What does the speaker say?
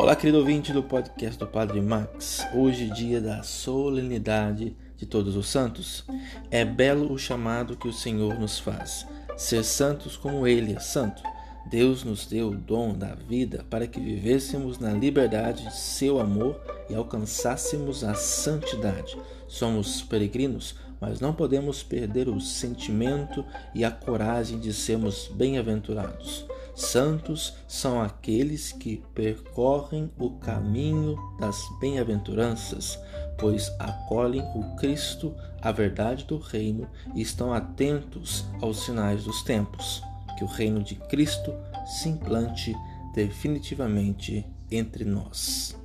Olá, querido ouvinte do podcast do Padre Max. Hoje, dia da solenidade de Todos os Santos. É belo o chamado que o Senhor nos faz: ser santos como Ele é santo. Deus nos deu o dom da vida para que vivêssemos na liberdade de seu amor e alcançássemos a santidade. Somos peregrinos, mas não podemos perder o sentimento e a coragem de sermos bem-aventurados. Santos são aqueles que percorrem o caminho das bem-aventuranças, pois acolhem o Cristo, a verdade do reino, e estão atentos aos sinais dos tempos. Que o reino de Cristo se implante definitivamente entre nós.